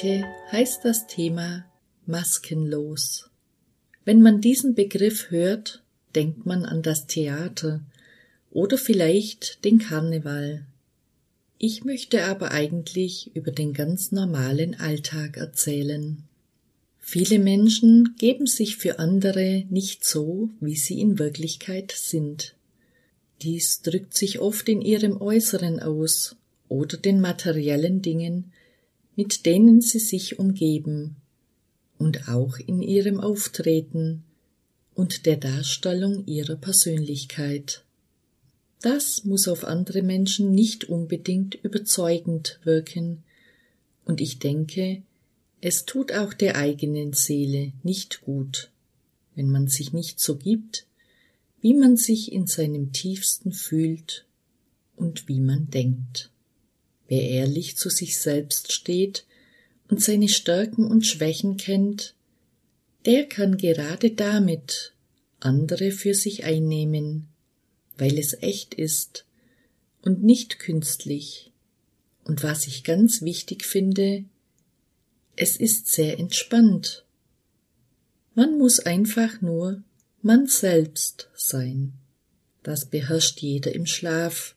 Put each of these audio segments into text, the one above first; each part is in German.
heißt das Thema maskenlos. Wenn man diesen Begriff hört, denkt man an das Theater oder vielleicht den Karneval. Ich möchte aber eigentlich über den ganz normalen Alltag erzählen. Viele Menschen geben sich für andere nicht so, wie sie in Wirklichkeit sind. Dies drückt sich oft in ihrem Äußeren aus oder den materiellen Dingen, mit denen sie sich umgeben, und auch in ihrem Auftreten und der Darstellung ihrer Persönlichkeit. Das muss auf andere Menschen nicht unbedingt überzeugend wirken, und ich denke, es tut auch der eigenen Seele nicht gut, wenn man sich nicht so gibt, wie man sich in seinem tiefsten fühlt und wie man denkt. Wer ehrlich zu sich selbst steht und seine Stärken und Schwächen kennt, der kann gerade damit andere für sich einnehmen weil es echt ist und nicht künstlich. Und was ich ganz wichtig finde, es ist sehr entspannt. Man muss einfach nur man selbst sein. Das beherrscht jeder im Schlaf.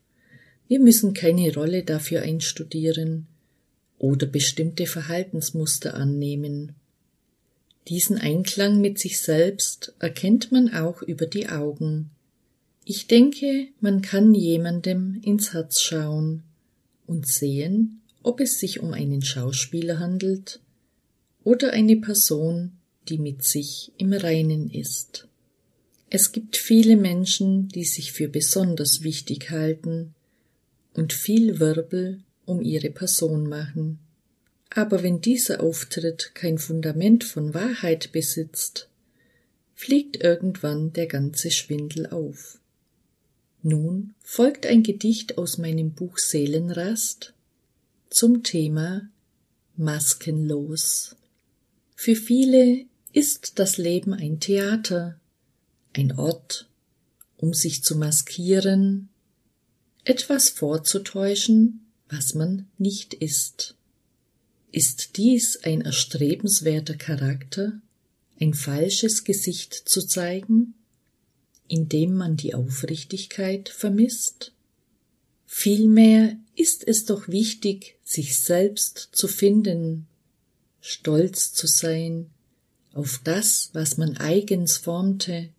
Wir müssen keine Rolle dafür einstudieren oder bestimmte Verhaltensmuster annehmen. Diesen Einklang mit sich selbst erkennt man auch über die Augen. Ich denke, man kann jemandem ins Herz schauen und sehen, ob es sich um einen Schauspieler handelt oder eine Person, die mit sich im Reinen ist. Es gibt viele Menschen, die sich für besonders wichtig halten und viel Wirbel um ihre Person machen. Aber wenn dieser Auftritt kein Fundament von Wahrheit besitzt, fliegt irgendwann der ganze Schwindel auf. Nun folgt ein Gedicht aus meinem Buch Seelenrast zum Thema Maskenlos. Für viele ist das Leben ein Theater, ein Ort, um sich zu maskieren, etwas vorzutäuschen, was man nicht ist. Ist dies ein erstrebenswerter Charakter, ein falsches Gesicht zu zeigen? indem man die Aufrichtigkeit vermisst? Vielmehr ist es doch wichtig, sich selbst zu finden, stolz zu sein auf das, was man eigens formte,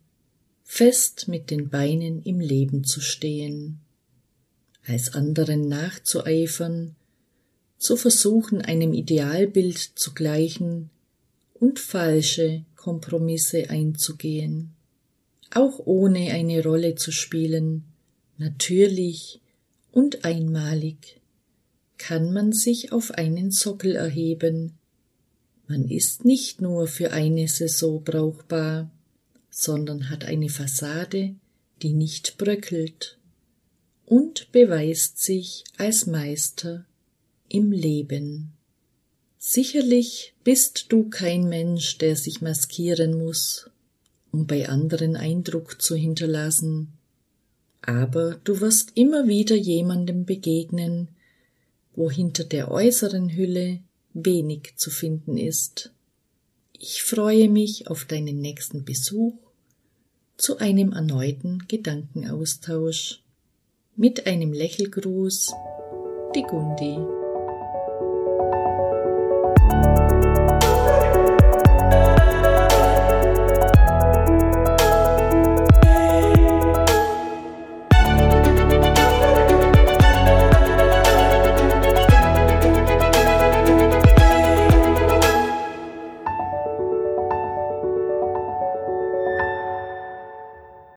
fest mit den Beinen im Leben zu stehen, als anderen nachzueifern, zu versuchen, einem Idealbild zu gleichen und falsche Kompromisse einzugehen auch ohne eine Rolle zu spielen, natürlich und einmalig, kann man sich auf einen Sockel erheben. Man ist nicht nur für eine Saison brauchbar, sondern hat eine Fassade, die nicht bröckelt und beweist sich als Meister im Leben. Sicherlich bist du kein Mensch, der sich maskieren muss um bei anderen Eindruck zu hinterlassen, aber du wirst immer wieder jemandem begegnen, wo hinter der äußeren Hülle wenig zu finden ist. Ich freue mich auf deinen nächsten Besuch zu einem erneuten Gedankenaustausch. Mit einem Lächelgruß, die Gundi.